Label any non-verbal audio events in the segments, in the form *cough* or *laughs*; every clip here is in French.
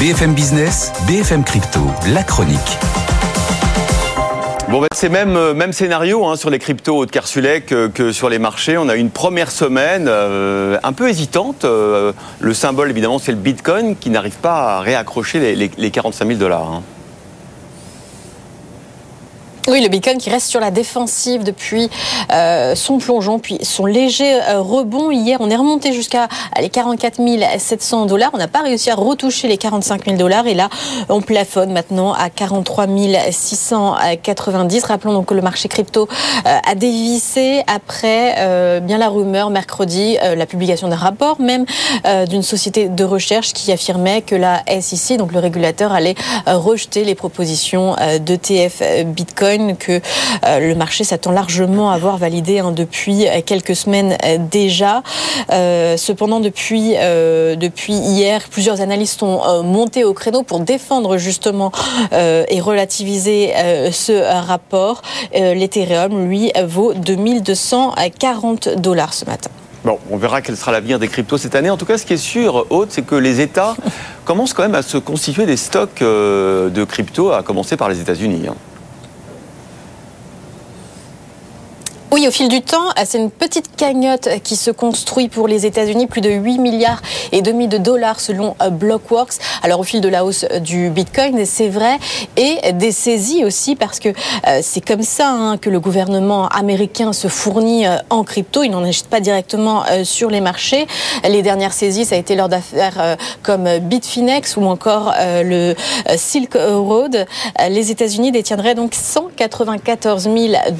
BFM Business, BFM Crypto, la chronique. Bon, bah, c'est même, euh, même scénario hein, sur les cryptos de Kersulek euh, que, sur les marchés. On a une première semaine euh, un peu hésitante. le symbole, évidemment, c'est le Bitcoin qui n'arrive pas à réaccrocher les, les, 45 000 dollars. Hein. Oui, le Bitcoin qui reste sur la défensive depuis euh, son plongeon, puis son léger euh, rebond. Hier, on est remonté jusqu'à les 44 700 dollars. On n'a pas réussi à retoucher les 45 000 dollars. Et là, on plafonne maintenant à 43 690. Rappelons donc que le marché crypto euh, a dévissé après bien la rumeur mercredi, la publication d'un rapport même d'une société de recherche qui affirmait que la SEC, donc le régulateur, allait rejeter les propositions d'ETF Bitcoin que euh, le marché s'attend largement à avoir validé hein, depuis euh, quelques semaines euh, déjà. cependant, depuis, depuis hier, plusieurs analystes ont monté au créneau pour défendre justement et relativiser ce rapport. L'Ethereum, lui, vaut 2240 dollars ce matin. Bon, on verra quel sera l'avenir des cryptos cette année. En tout cas, ce qui est sûr, Haute, c'est que les États *laughs* commencent quand même à se constituer des stocks de cryptos, à commencer par les États-Unis. Hein. Au fil du temps, c'est une petite cagnotte qui se construit pour les États-Unis, plus de 8 milliards et demi de dollars selon euh, Blockworks. Alors au fil de la hausse du Bitcoin, c'est vrai, et des saisies aussi parce que euh, c'est comme ça hein, que le gouvernement américain se fournit euh, en crypto. Il n'en achète pas directement sur les marchés. Les dernières saisies, ça a été lors d'affaires comme Bitfinex ou encore le Silk Road. Les États-Unis détiendraient donc 194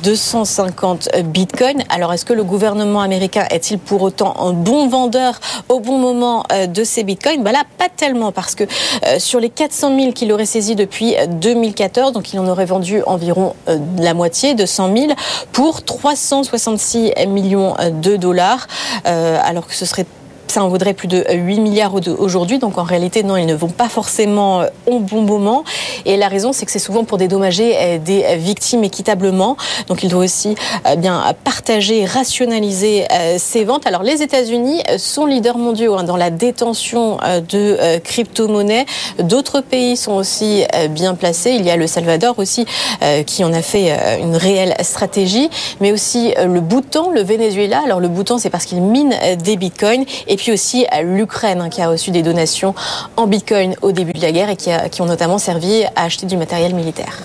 250 Bitcoin. Alors, est-ce que le gouvernement américain est-il pour autant un bon vendeur au bon moment euh, de ces Bitcoins? Bah Là, pas tellement, parce que euh, sur les 400 000 qu'il aurait saisis depuis 2014, euh, donc il en aurait vendu environ la moitié, de 100 000, pour 366 millions de dollars, alors que ce serait ça en vaudrait plus de 8 milliards aujourd'hui. Donc en réalité, non, ils ne vont pas forcément euh, au bon moment. Et la raison, c'est que c'est souvent pour dédommager euh, des victimes équitablement. Donc il doit aussi euh, bien partager, rationaliser ces ventes. Alors les États-Unis sont leaders mondiaux hein, dans la détention de crypto-monnaies. D'autres pays sont aussi bien placés. Il y a le Salvador aussi qui en a fait une réelle stratégie, mais aussi le Bhoutan, le Venezuela. Alors le Bhoutan, c'est parce qu'il mine des bitcoins. Et puis aussi à l'Ukraine, hein, qui a reçu des donations en bitcoin au début de la guerre et qui, qui ont notamment servi à acheter du matériel militaire.